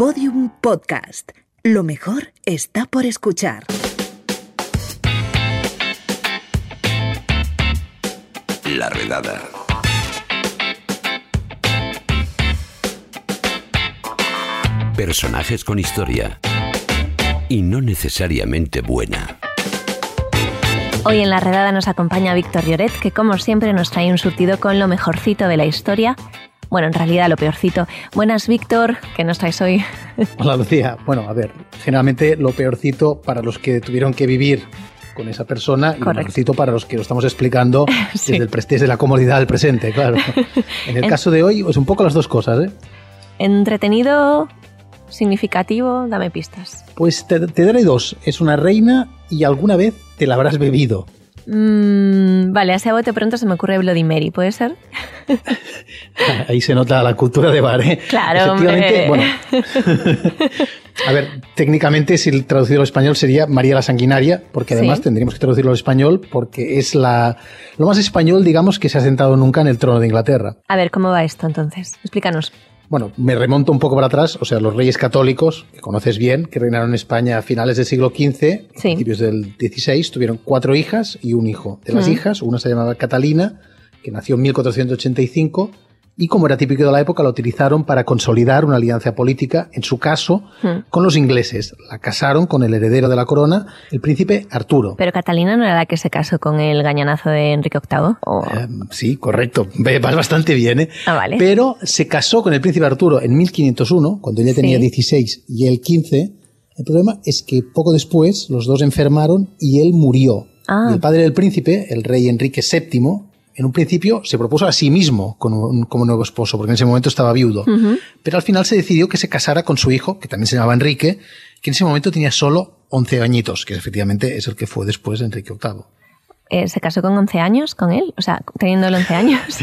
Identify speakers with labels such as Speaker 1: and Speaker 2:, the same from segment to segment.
Speaker 1: Podium Podcast. Lo mejor está por escuchar.
Speaker 2: La redada. Personajes con historia. Y no necesariamente buena.
Speaker 3: Hoy en la redada nos acompaña Víctor Lloret, que como siempre nos trae un surtido con lo mejorcito de la historia. Bueno, en realidad lo peorcito. Buenas, Víctor, ¿qué nos traes hoy?
Speaker 4: Hola, Lucía. Bueno, a ver, generalmente lo peorcito para los que tuvieron que vivir con esa persona y lo mejorcito para los que lo estamos explicando desde, el, desde la comodidad del presente, claro. En el caso de hoy, pues un poco las dos cosas, ¿eh?
Speaker 3: Entretenido, significativo, dame pistas.
Speaker 4: Pues te, daré dos. Es una reina y alguna vez te la habrás bebido.
Speaker 3: Mm, vale, hace a bote pronto se me ocurre Bloody Mary, ¿puede ser?
Speaker 4: Ahí se nota la cultura de bar, ¿eh?
Speaker 3: Claro, Efectivamente, bueno.
Speaker 4: A ver, técnicamente si traducido al español sería María la Sanguinaria, porque además tendríamos que traducirlo al español porque es la lo más español, digamos, que se ha sentado nunca en el trono de Inglaterra.
Speaker 3: A ver, ¿cómo va esto entonces? Explícanos.
Speaker 4: Bueno, me remonto un poco para atrás, o sea, los reyes católicos, que conoces bien, que reinaron en España a finales del siglo XV, principios del XVI, tuvieron cuatro hijas y un hijo. De las hijas, una se llamaba Catalina, que nació en 1485, y como era típico de la época, la utilizaron para consolidar una alianza política, en su caso, hmm. con los ingleses. La casaron con el heredero de la corona, el príncipe Arturo.
Speaker 3: Pero Catalina no era la que se casó con el gañanazo de Enrique VIII.
Speaker 4: Eh, sí, correcto. Vas bastante bien, ¿eh?
Speaker 3: Ah, vale.
Speaker 4: Pero se casó con el príncipe Arturo en 1501, cuando ella tenía 16 y él 15. El problema es que poco después los dos enfermaron y él murió.
Speaker 3: Ah.
Speaker 4: Y el padre del príncipe, el rey Enrique VII, en un principio se propuso a sí mismo como, como nuevo esposo, porque en ese momento estaba viudo. Pero al final se decidió que se casara con su hijo, que también se llamaba Enrique, que en ese momento tenía solo 11 añitos, que efectivamente es el que fue después de Enrique VIII.
Speaker 3: Eh, ¿Se casó con 11 años con él? O sea, teniendo 11 años.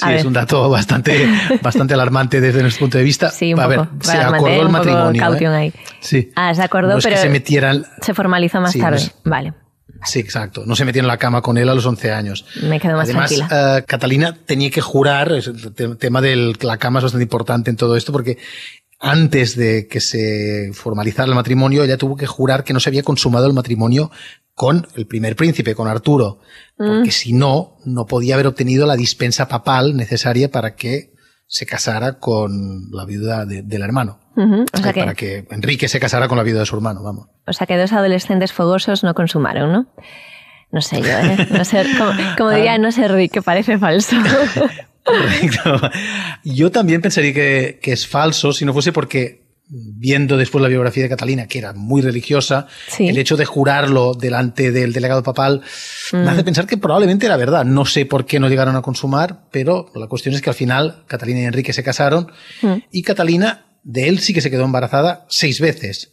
Speaker 4: Sí, es un dato bastante, bastante alarmante desde nuestro punto de vista.
Speaker 3: Sí, un
Speaker 4: a
Speaker 3: ver,
Speaker 4: se acordó el matrimonio. ¿eh?
Speaker 3: Ahí.
Speaker 4: Sí.
Speaker 3: Ah, se acordó, pero
Speaker 4: se, metieran...
Speaker 3: se formalizó más tarde. vale.
Speaker 4: Sí, exacto. No se metieron en la cama con él a los 11 años.
Speaker 3: Me quedo más
Speaker 4: Además,
Speaker 3: tranquila.
Speaker 4: Uh, Catalina tenía que jurar, el tema de la cama es bastante importante en todo esto porque antes de que se formalizara el matrimonio, ella tuvo que jurar que no se había consumado el matrimonio con el primer príncipe, con Arturo, porque mm. si no, no podía haber obtenido la dispensa papal necesaria para que se casara con la viuda del hermano. Para que Enrique se casara con la viuda de su hermano, vamos.
Speaker 3: O sea que dos adolescentes fogosos no consumaron, ¿no? No sé yo, ¿eh? No sé, como, diría, no sé, Rick, que parece falso.
Speaker 4: Correcto. Yo también pensaría que, que, es falso si no fuese porque viendo después la biografía de Catalina, que era muy religiosa, el hecho de jurarlo delante del delegado papal me hace mm. pensar que probablemente era verdad. No sé por qué no llegaron a consumar, pero la cuestión es que al final Catalina y Enrique se casaron mm. y Catalina de él sí que se quedó embarazada seis veces,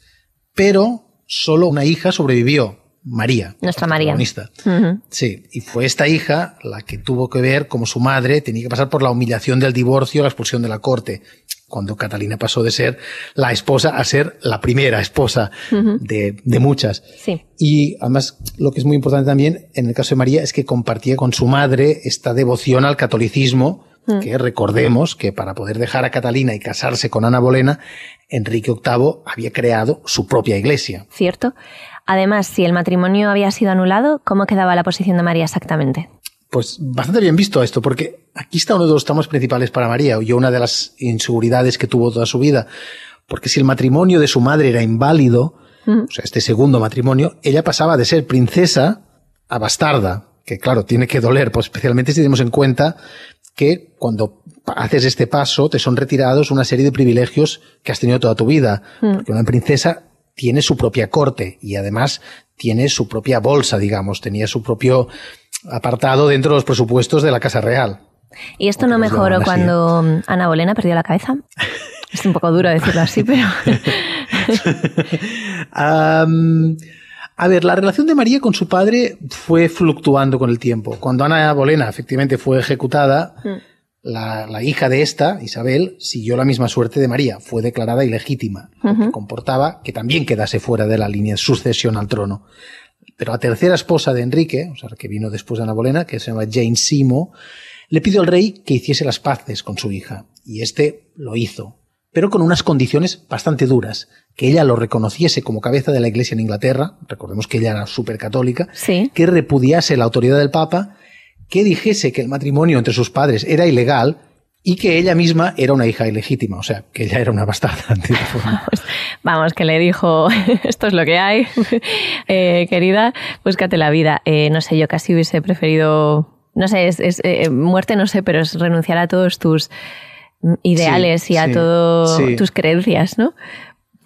Speaker 4: pero solo una hija sobrevivió. María.
Speaker 3: Nuestra María.
Speaker 4: Sí, y fue esta hija la que tuvo que ver como su madre tenía que pasar por la humillación del divorcio, la expulsión de la corte cuando Catalina pasó de ser la esposa a ser la primera esposa de, de, muchas.
Speaker 3: Sí.
Speaker 4: Y además, lo que es muy importante también en el caso de María es que compartía con su madre esta devoción al catolicismo, mm. que recordemos que para poder dejar a Catalina y casarse con Ana Bolena, Enrique VIII había creado su propia iglesia.
Speaker 3: Cierto. Además, si el matrimonio había sido anulado, ¿cómo quedaba la posición de María exactamente?
Speaker 4: Pues bastante bien visto esto, porque aquí está uno de los tramos principales para María, y una de las inseguridades que tuvo toda su vida. Porque si el matrimonio de su madre era inválido, o sea, este segundo matrimonio, ella pasaba de ser princesa a bastarda, que claro, tiene que doler, pues especialmente si tenemos en cuenta que cuando haces este paso te son retirados una serie de privilegios que has tenido toda tu vida. Porque una princesa tiene su propia corte y además tiene su propia bolsa, digamos, tenía su propio apartado dentro de los presupuestos de la Casa Real.
Speaker 3: ¿Y esto no mejoró cuando Ana Bolena perdió la cabeza? Es un poco duro decirlo así, pero...
Speaker 4: a ver, la relación de María con su padre fue fluctuando con el tiempo. Cuando Ana Bolena efectivamente fue ejecutada, mm. La, hija de esta, Isabel, siguió la misma suerte de María. Fue declarada ilegítima, que comportaba que también quedase fuera de la línea de sucesión al trono. Pero la tercera esposa de Enrique, o sea, que vino después de Ana Bolena, que se llama Jane Simo, le pidió al rey que hiciese las paces con su hija. Y este lo hizo. pero con unas condiciones bastante duras. Que ella lo reconociese como cabeza de la Iglesia en Inglaterra, recordemos que ella era súper católica,
Speaker 3: Sí.
Speaker 4: que repudiase la autoridad del Papa, que dijese que el matrimonio entre sus padres era ilegal y que ella misma era una hija ilegítima, o sea, que ella era una bastarda. esta forma.
Speaker 3: Vamos, que le dijo, esto es lo que hay, Eh, querida, búscate la vida. Eh, no sé, yo casi hubiese preferido, no sé, es, es, eh, muerte, no sé, pero es renunciar a todos tus mm, ideales
Speaker 4: Sí,
Speaker 3: y a
Speaker 4: sí,
Speaker 3: todas
Speaker 4: sí.
Speaker 3: tus creencias, ¿no?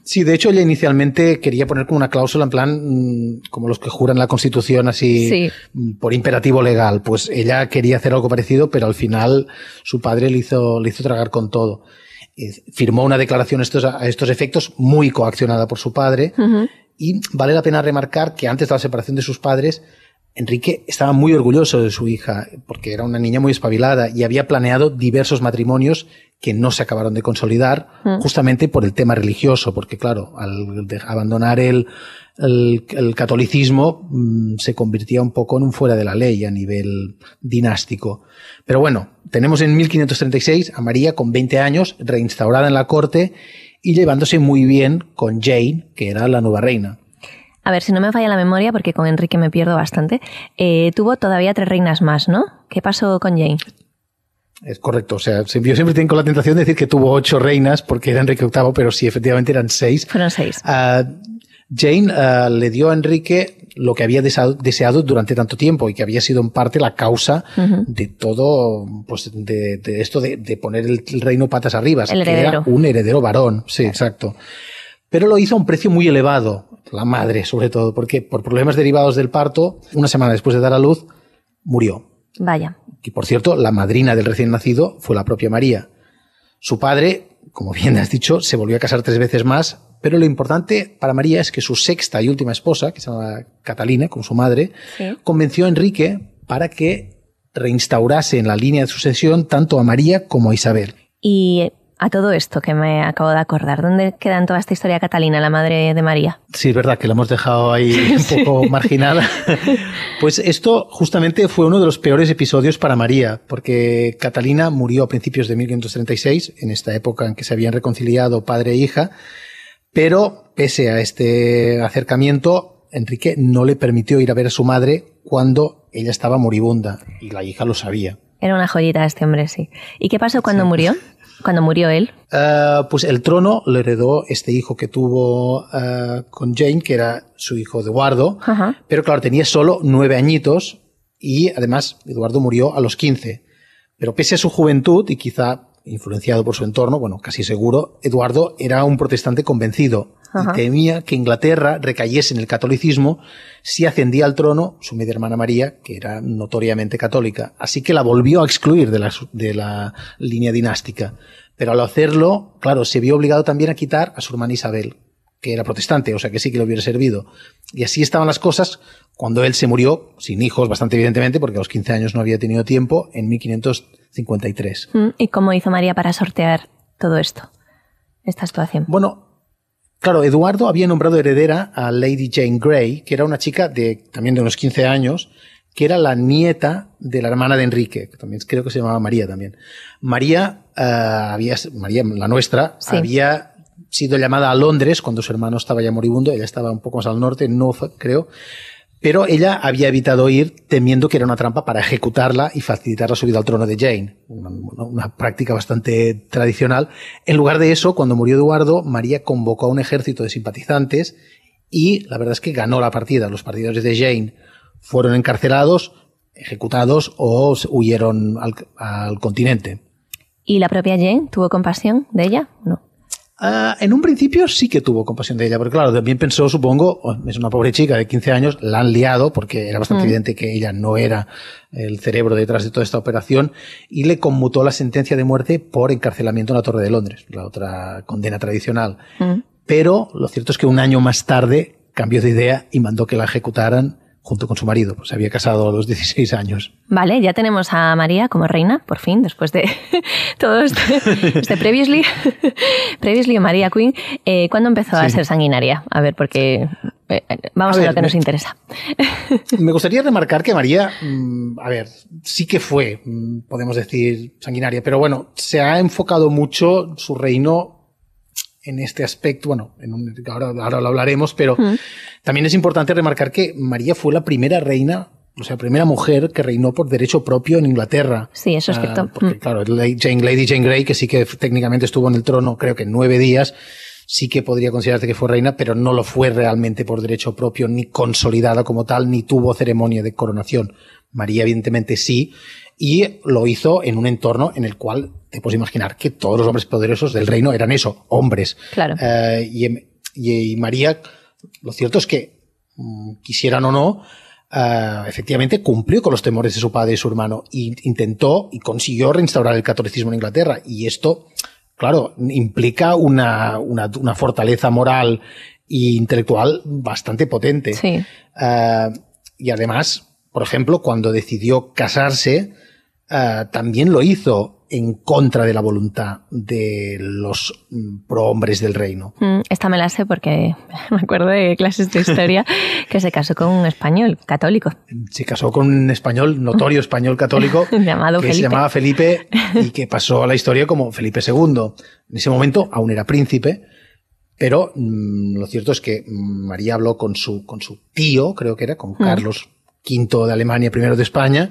Speaker 4: Sí, de hecho ella inicialmente quería poner como una cláusula en plan mm, como los que juran la Constitución así
Speaker 3: Sí.
Speaker 4: mm, por imperativo legal. Pues ella quería hacer algo parecido, pero al final su padre le hizo, le hizo tragar con todo. Firmó una declaración a estos, a estos efectos muy coaccionada por su padre y vale la pena remarcar que antes de la separación de sus padres, Enrique estaba muy orgulloso de su hija, porque era una niña muy espabilada y había planeado diversos matrimonios que no se acabaron de consolidar,
Speaker 3: Mm.
Speaker 4: justamente por el tema religioso, porque claro, al abandonar el, el- el catolicismo mm, se convertía un poco en un fuera de la ley a nivel dinástico. Pero bueno, tenemos en 1536 a María con 20 años, reinstaurada en la corte y llevándose muy bien con Jane, que era la nueva reina.
Speaker 3: A ver, si no me falla la memoria, porque con Enrique me pierdo bastante, eh, tuvo todavía tres reinas más, ¿no? ¿Qué pasó con Jane?
Speaker 4: Es correcto, o sea, se- yo siempre tengo la tentación de decir que tuvo ocho reinas porque era Enrique VIII, pero sí, efectivamente eran seis.
Speaker 3: Fueron seis.
Speaker 4: Ah, Jane ah, le dio a Enrique lo que había deseado, deseado durante tanto tiempo y que había sido en parte la causa de todo, pues de, de esto de, de poner el, reino patas arriba,
Speaker 3: El
Speaker 4: que era un heredero varón, sí, exacto. Pero lo hizo a un precio muy elevado, la madre sobre todo, porque por problemas derivados del parto, una semana después de dar a luz, murió.
Speaker 3: Vaya.
Speaker 4: Y por cierto, la madrina del recién nacido fue la propia María. Su padre, como bien has dicho, se volvió a casar tres veces más, pero lo importante para María es que su sexta y última esposa, que se llama Catalina, como su madre,
Speaker 3: Sí.
Speaker 4: convenció a Enrique para que reinstaurase en la línea de sucesión tanto a María como a Isabel.
Speaker 3: Y a todo esto que me acabo de acordar, ¿dónde queda en toda esta historia Catalina, la madre de María?
Speaker 4: Sí, es verdad que la hemos dejado ahí un poco marginada. Pues esto justamente fue uno de los peores episodios para María, porque Catalina murió a principios de 1536, en esta época en que se habían reconciliado padre e hija, pero pese a este acercamiento, Enrique no le permitió ir a ver a su madre cuando ella estaba moribunda, y la hija lo sabía.
Speaker 3: Era una joyita este hombre, sí. ¿Y qué pasó cuando murió? Cuando murió él.
Speaker 4: Ah, pues el trono lo heredó este hijo que tuvo ah, con Jane, que era su hijo Eduardo,
Speaker 3: Ajá.
Speaker 4: pero claro, tenía solo nueve añitos y además Eduardo murió a los 15. Pero pese a su juventud y quizá influenciado por su entorno, bueno, casi seguro, Eduardo era un protestante convencido y temía que Inglaterra recayese en el catolicismo si ascendía al trono su media hermana María, que era notoriamente católica. Así que la volvió a excluir de la, de la línea dinástica. Pero al hacerlo, claro, se vio obligado también a quitar a su hermana Isabel, que era protestante, o sea que sí que le hubiera servido. Y así estaban las cosas cuando él se murió, sin hijos, bastante evidentemente, porque a los 15 años no había tenido tiempo, en 1500 53.
Speaker 3: Mm, ¿Y cómo hizo María para sortear todo esto, esta situación?
Speaker 4: Bueno, Claro, Eduardo había nombrado heredera a Lady Jane Grey, que era una chica de también de unos 15 años, que era la nieta de la hermana de Enrique, que también creo que se llamaba María también. María, eh, había, María la nuestra, había sido llamada a Londres cuando su hermano estaba ya moribundo, ella estaba un poco más al norte, en Norfolk, creo, pero ella había evitado ir temiendo que era una trampa para ejecutarla y facilitar la subida al trono de Jane, una, práctica bastante tradicional. En lugar de eso, cuando murió Eduardo, María convocó a un ejército de simpatizantes y la verdad es que ganó la partida. Los partidarios de Jane fueron encarcelados, ejecutados o huyeron al continente.
Speaker 3: ¿Y la propia Jane tuvo compasión de ella? No.
Speaker 4: Ah, en un principio sí que tuvo compasión de ella, porque claro, también pensó, supongo, oh, es una pobre chica de 15 años, la han liado porque era bastante
Speaker 3: Mm.
Speaker 4: evidente que ella no era el cerebro detrás de toda esta operación y le conmutó la sentencia de muerte por encarcelamiento en la Torre de Londres, la otra condena tradicional.
Speaker 3: Mm.
Speaker 4: Pero lo cierto es que un año más tarde cambió de idea y mandó que la ejecutaran junto con su marido, pues se había casado a los 16 años.
Speaker 3: Vale, ya tenemos a María como reina, por fin, después de todo este, este previously, previously María Queen. Eh, ¿Cuándo empezó a ser sanguinaria? A ver, porque eh, vamos
Speaker 4: A
Speaker 3: a,
Speaker 4: ver,
Speaker 3: lo que nos
Speaker 4: me-
Speaker 3: interesa.
Speaker 4: Me gustaría remarcar que María, mm, a ver, sí que fue, mm, podemos decir, sanguinaria, pero bueno, se ha enfocado mucho su reino en este aspecto, bueno, en un, ahora, ahora, lo hablaremos, pero también es importante remarcar que María fue la primera reina, o sea, primera mujer que reinó por derecho propio en Inglaterra.
Speaker 3: Sí, eso es
Speaker 4: Ah,
Speaker 3: cierto.
Speaker 4: porque, claro, Jane, Lady Jane Grey, que sí que técnicamente estuvo en el trono, creo que nueve días, sí que podría considerarse que fue reina, pero no lo fue realmente por derecho propio, ni consolidada como tal, ni tuvo ceremonia de coronación. María, evidentemente, sí, y lo hizo en un entorno en el cual te puedes imaginar que todos los hombres poderosos del reino eran eso, hombres.
Speaker 3: Claro.
Speaker 4: Eh, y, y- y María, lo cierto es que, mm, quisieran o no, eh, efectivamente cumplió con los temores de su padre y su hermano e intentó y consiguió reinstaurar el catolicismo en Inglaterra. Y esto, claro, implica una, una, una fortaleza moral e intelectual bastante potente.
Speaker 3: Sí.
Speaker 4: Eh, y además, por ejemplo, cuando decidió casarse, eh, también lo hizo en contra de la voluntad de los mm, prohombres del reino.
Speaker 3: Mm, Esta me la sé porque me acuerdo de clases de historia que se casó con un español católico.
Speaker 4: Se casó con un español, notorio español católico,
Speaker 3: Llamado
Speaker 4: que se
Speaker 3: Felipe.
Speaker 4: llamaba Felipe y que pasó a la historia como Felipe II. En ese momento aún era príncipe, pero mm, lo cierto es que mm, María habló con su, con su tío, creo que era, con Carlos V de Alemania, primero de España,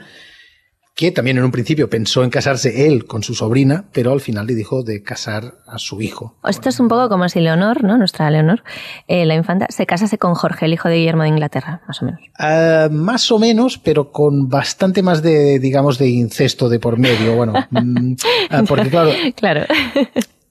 Speaker 4: que también en un principio pensó en casarse él con su sobrina, pero al final le dijo de casar a su hijo.
Speaker 3: Esto es un poco como si Leonor, ¿no? Nuestra Leonor, eh, la infanta, se casase con Jorge, el hijo de Guillermo de Inglaterra, más o menos.
Speaker 4: Ah, más o menos, pero con bastante más de, digamos, de incesto de por medio. Bueno, mm, ah, porque claro,
Speaker 3: Claro.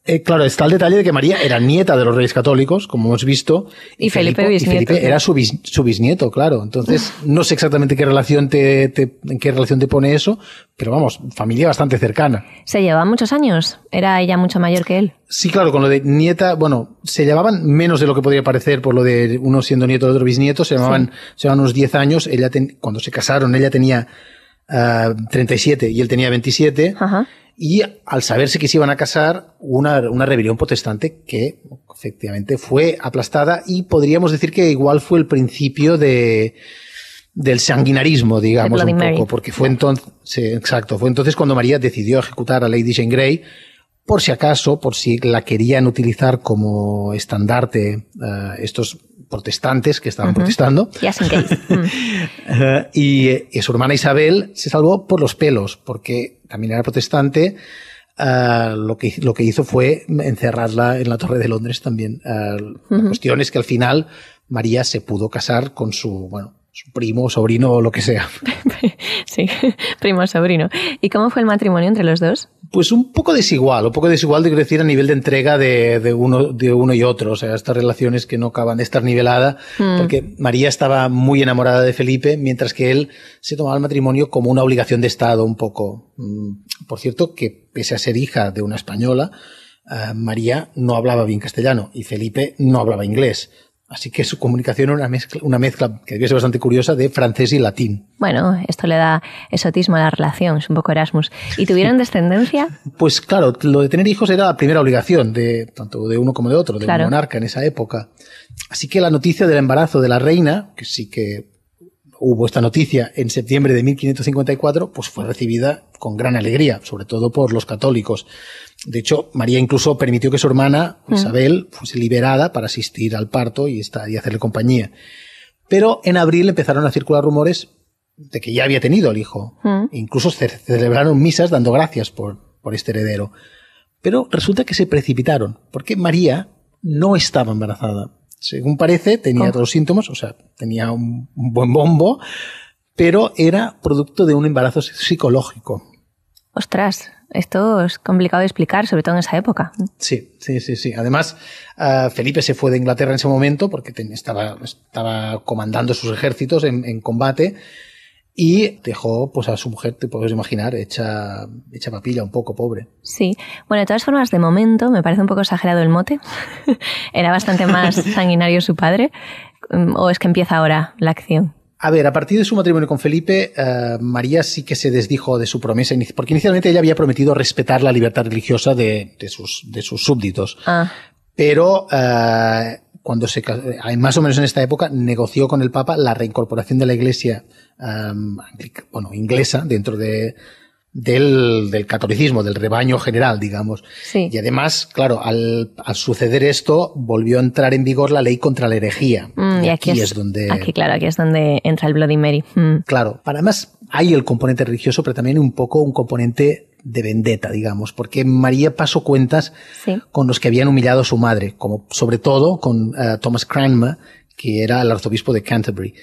Speaker 4: Eh, claro, está el detalle de que María era nieta de los reyes católicos, como hemos visto.
Speaker 3: Y Felipe
Speaker 4: Felipe- y
Speaker 3: bisnieto,
Speaker 4: Felipe era su, bis- su bisnieto, claro. Entonces, no sé exactamente qué relación te, te- en qué relación te pone eso, pero vamos, familia bastante cercana.
Speaker 3: Se llevaban muchos años. Era ella mucho mayor que él.
Speaker 4: Sí, claro, con lo de nieta, bueno, se llevaban menos de lo que podría parecer por lo de uno siendo nieto del otro bisnieto, se llamaban, se llevaban unos 10 años, ella ten- cuando se casaron ella tenía ah, 37 y él tenía 27,
Speaker 3: Ajá.
Speaker 4: Y al saberse que se iban a casar, una, una rebelión protestante que efectivamente fue aplastada y podríamos decir que igual fue el principio de del sanguinarismo, digamos, un poco, porque fue entonces, sí, exacto, fue entonces cuando María decidió ejecutar a Lady Jane Grey, por si acaso, por si la querían utilizar como estandarte eh, estos protestantes que estaban protestando.
Speaker 3: Just in case. Mm.
Speaker 4: Eh, y, eh, y su hermana Isabel se salvó por los pelos, porque también era protestante. eh, lo, que, lo que hizo fue encerrarla en la Torre de Londres también. Eh, La cuestión es que al final María se pudo casar con su, bueno, su primo, sobrino o lo que sea.
Speaker 3: Sí, primo sobrino. ¿Y cómo fue el matrimonio entre los dos?
Speaker 4: Pues un poco desigual, un poco desigual de decir a nivel de entrega de, de uno, de uno y otro. O sea, estas relaciones que no acaban de estar niveladas, porque María estaba muy enamorada de Felipe, mientras que él se tomaba el matrimonio como una obligación de Estado, un poco. Mm, Por cierto, que pese a ser hija de una española, eh, María no hablaba bien castellano y Felipe no hablaba inglés. Así que su comunicación era una mezcla, una mezcla que debía ser bastante curiosa de francés y latín.
Speaker 3: Bueno, esto le da esotismo a la relación, es un poco Erasmus. ¿Y tuvieron descendencia?
Speaker 4: Pues claro, lo de tener hijos era la primera obligación de tanto de uno como de otro, de
Speaker 3: Claro.
Speaker 4: un monarca en esa época. Así que la noticia del embarazo de la reina, que sí que hubo esta noticia en septiembre de 1554, pues fue recibida con gran alegría, sobre todo por los católicos. De hecho, María incluso permitió que su hermana Isabel fuese liberada para asistir al parto y, esta- y hacerle compañía. Pero en abril empezaron a circular rumores de que ya había tenido el hijo. Incluso ce- celebraron misas dando gracias por, por este heredero. Pero resulta que se precipitaron, porque María no estaba embarazada. Según parece, tenía
Speaker 3: ¿Cómo?
Speaker 4: todos los síntomas, o sea, tenía un, un buen bombo, pero era producto de un embarazo psicológico.
Speaker 3: Ostras, esto es complicado de explicar, sobre todo en esa época.
Speaker 4: Sí, sí, sí, sí. Además, ah, Felipe se fue de Inglaterra en ese momento porque ten- estaba, estaba comandando sus ejércitos en, en combate y dejó pues a su mujer, te puedes imaginar, hecha, hecha papilla un poco, pobre.
Speaker 3: Sí. Bueno, de todas formas, de momento me parece un poco exagerado el mote. Era bastante más sanguinario su padre. Mm, ¿O es que empieza ahora la acción?
Speaker 4: A ver, a partir de su matrimonio con Felipe, eh, María sí que se desdijo de su promesa, porque inicialmente ella había prometido respetar la libertad religiosa de, de sus, de sus súbditos.
Speaker 3: Ah,
Speaker 4: Pero eh, cuando se eh, más o menos en esta época negoció con el Papa la reincorporación de la Iglesia bueno, inglesa dentro de del, del, catolicismo, del rebaño general, digamos.
Speaker 3: Sí.
Speaker 4: Y además, claro, al, al, suceder esto, volvió a entrar en vigor la ley contra la herejía.
Speaker 3: Mm, y, aquí, aquí es, es, donde. Aquí, claro, aquí es donde entra el Bloody Mary. Mm.
Speaker 4: Claro. Además, hay el componente religioso, pero también un poco un componente de vendetta, digamos, porque María pasó cuentas
Speaker 3: sí.
Speaker 4: con los que habían humillado a su madre, como sobre todo con uh, Thomas Cranmer, que era el arzobispo de Canterbury.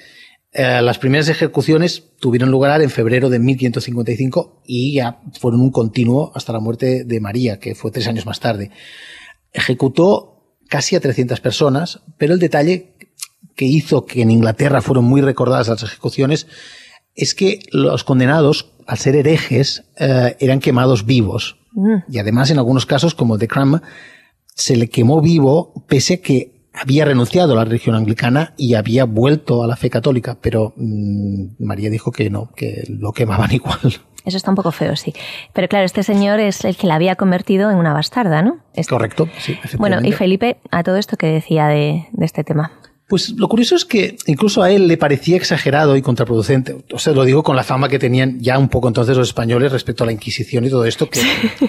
Speaker 4: Uh, las primeras ejecuciones tuvieron lugar en febrero de 1555 y ya fueron un continuo hasta la muerte de María, que fue tres años más tarde. Ejecutó casi a 300 personas, pero el detalle que hizo que en Inglaterra fueron muy recordadas las ejecuciones es que los condenados, al ser herejes, eh, eran quemados vivos.
Speaker 3: Mm.
Speaker 4: Y además, en algunos casos, como el de Cranmer, se le quemó vivo pese a que había renunciado a la religión anglicana y había vuelto a la fe católica, pero mmm, María dijo que no, que lo quemaban igual.
Speaker 3: Eso está un poco feo, sí. Pero claro, este señor es el que la había convertido en una bastarda, ¿no? Este.
Speaker 4: Correcto, sí.
Speaker 3: Bueno, y Felipe, a todo esto que decía de, de este tema.
Speaker 4: Pues lo curioso es que incluso a él le parecía exagerado y contraproducente. O sea, lo digo con la fama que tenían ya un poco entonces los españoles respecto a la Inquisición y todo esto, que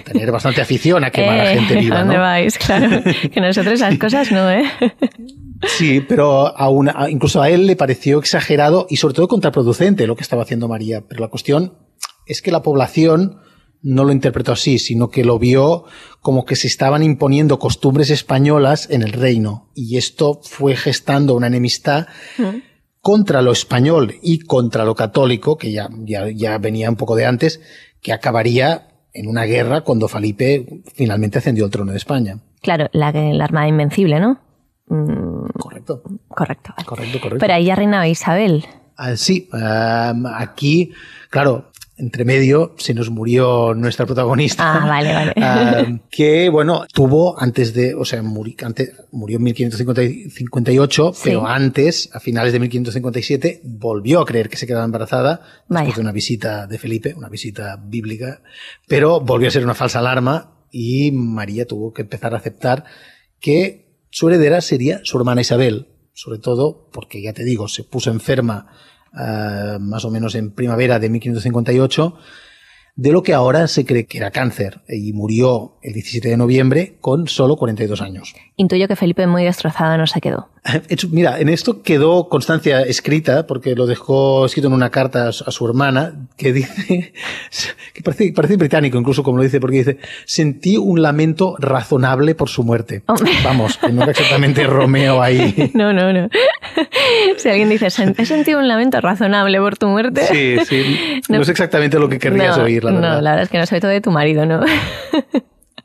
Speaker 4: tener bastante afición a quemar
Speaker 3: eh,
Speaker 4: a gente viva.
Speaker 3: ¿a ¿Dónde
Speaker 4: ¿no?
Speaker 3: vais? Claro. Que nosotros esas cosas no, ¿eh?
Speaker 4: Sí, pero a una, incluso a él le pareció exagerado y sobre todo contraproducente lo que estaba haciendo María. Pero la cuestión es que la población no lo interpretó así, sino que lo vio como que se estaban imponiendo costumbres españolas en el reino. Y esto fue gestando una enemistad
Speaker 3: Mm.
Speaker 4: contra lo español y contra lo católico, que ya, ya, ya venía un poco de antes, que acabaría en una guerra cuando Felipe finalmente ascendió al trono de España.
Speaker 3: Claro, la, la Armada Invencible, ¿no? Mm,
Speaker 4: Correcto.
Speaker 3: correcto. vale.
Speaker 4: Correcto, correcto.
Speaker 3: Pero ahí ya reinaba Isabel.
Speaker 4: Ah, sí, um, aquí, claro, entre medio se nos murió nuestra protagonista.
Speaker 3: Ah, vale, vale.
Speaker 4: uh, que, bueno, tuvo antes de, o sea, muri, antes, murió en 1558,
Speaker 3: Sí.
Speaker 4: pero antes, a finales de 1557, volvió a creer que se quedaba embarazada
Speaker 3: Vaya.
Speaker 4: después de una visita de Felipe, una visita bíblica, pero volvió a ser una falsa alarma y María tuvo que empezar a aceptar que su heredera sería su hermana Isabel, sobre todo porque, ya te digo, se puso enferma uh, más o menos en primavera de 1558 de lo que ahora se cree que era cáncer y murió el 17 de noviembre con solo 42 años.
Speaker 3: Intuyo que Felipe muy destrozado no se quedó.
Speaker 4: Mira, en esto quedó constancia escrita, porque lo dejó escrito en una carta a su, hermana, que dice, que parece, parece, británico incluso como lo dice, porque dice, sentí un lamento razonable por su muerte. Vamos, que no era exactamente Romeo ahí.
Speaker 3: No, no, no. Si alguien dice, he sentido un lamento razonable por tu muerte.
Speaker 4: Sí, sí. No, no es exactamente lo que querrías
Speaker 3: no,
Speaker 4: oír, la verdad.
Speaker 3: No, la verdad es que no sobre todo de tu marido, ¿no?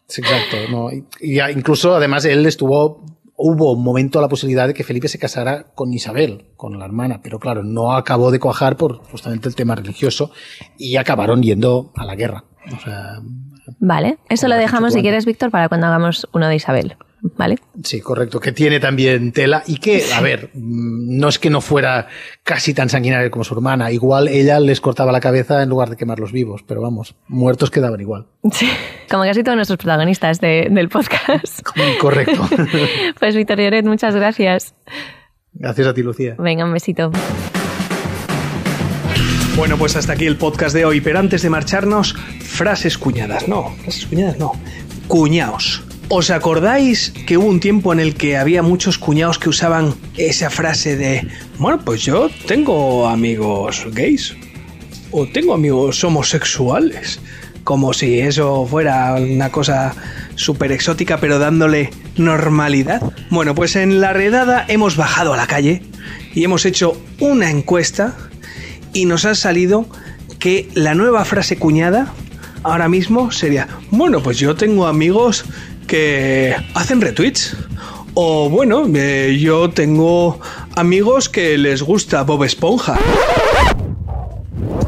Speaker 4: Sí, exacto. No. Y incluso, además, él estuvo hubo un momento la posibilidad de que Felipe se casara con Isabel, con la hermana, pero claro, no acabó de cuajar por justamente el tema religioso y acabaron yendo a la guerra. O sea,
Speaker 3: vale, eso lo dejamos si quieres, Víctor, para cuando hagamos uno de Isabel. ¿Vale?
Speaker 4: Sí, correcto, que tiene también tela y que, a ver, no es que no fuera casi tan sanguinaria como su hermana, igual ella les cortaba la cabeza en lugar de quemarlos vivos, pero vamos, muertos quedaban igual.
Speaker 3: Sí, como casi todos nuestros protagonistas de, del podcast.
Speaker 4: Correcto.
Speaker 3: pues Víctor Lloret, muchas gracias.
Speaker 4: Gracias a ti, Lucía.
Speaker 3: Venga, un besito.
Speaker 5: Bueno, pues hasta aquí el podcast de hoy, pero antes de marcharnos, frases cuñadas. No, frases cuñadas no. Cuñaos. ¿Os acordáis que hubo un tiempo en el que había muchos cuñados que usaban esa frase de, bueno, pues yo tengo amigos gays o tengo amigos homosexuales? Como si eso fuera una cosa súper exótica, pero dándole normalidad. Bueno, pues en la redada hemos bajado a la calle y hemos hecho una encuesta y nos ha salido que la nueva frase cuñada ahora mismo sería, bueno, pues yo tengo amigos que hacen retweets. O bueno, eh, yo tengo amigos que les gusta Bob Esponja.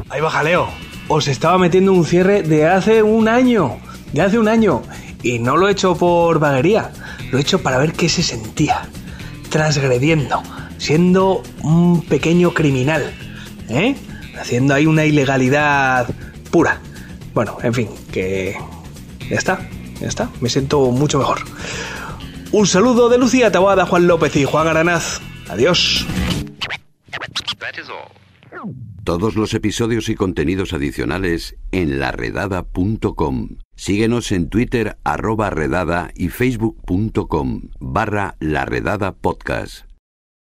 Speaker 5: Ahí baja Leo. Os estaba metiendo un cierre de hace un año. De hace un año. Y no lo he hecho por vaguería. Lo he hecho para ver qué se sentía. Transgrediendo. Siendo un pequeño criminal. ¿Eh? Haciendo ahí una ilegalidad pura. Bueno, en fin, que... Ya está. Ya está, me siento mucho mejor. Un saludo de Lucía Taboada, Juan López y Juan Aranaz. Adiós.
Speaker 2: Todos los episodios y contenidos adicionales en laredada.com. Síguenos en Twitter arroba redada y facebook.com barra laredada podcast.